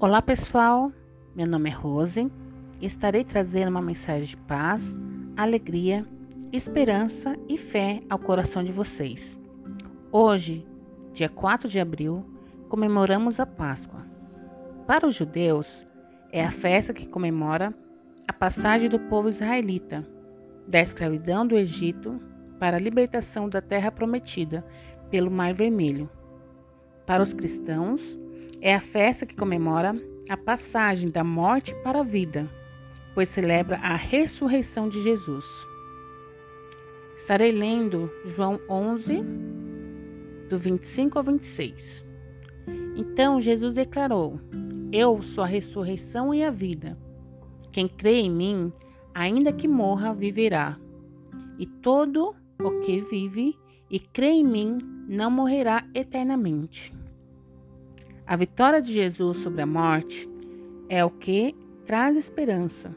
Olá pessoal, meu nome é Rose e estarei trazendo uma mensagem de paz, alegria, esperança e fé ao coração de vocês. Hoje, dia 4 de abril, comemoramos a Páscoa. Para os judeus, é a festa que comemora a passagem do povo israelita da escravidão do Egito para a libertação da terra prometida pelo Mar Vermelho. Para os cristãos, é a festa que comemora a passagem da morte para a vida, pois celebra a ressurreição de Jesus. Estarei lendo João 11, do 25 ao 26. Então Jesus declarou: Eu sou a ressurreição e a vida. Quem crê em mim, ainda que morra, viverá. E todo o que vive e crê em mim não morrerá eternamente. A vitória de Jesus sobre a morte é o que traz esperança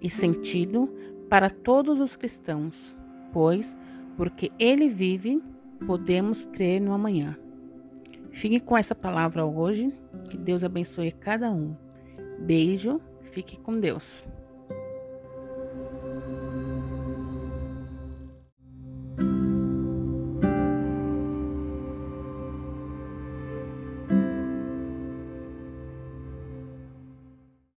e sentido para todos os cristãos, pois, porque ele vive, podemos crer no amanhã. Fique com essa palavra hoje, que Deus abençoe cada um. Beijo, fique com Deus.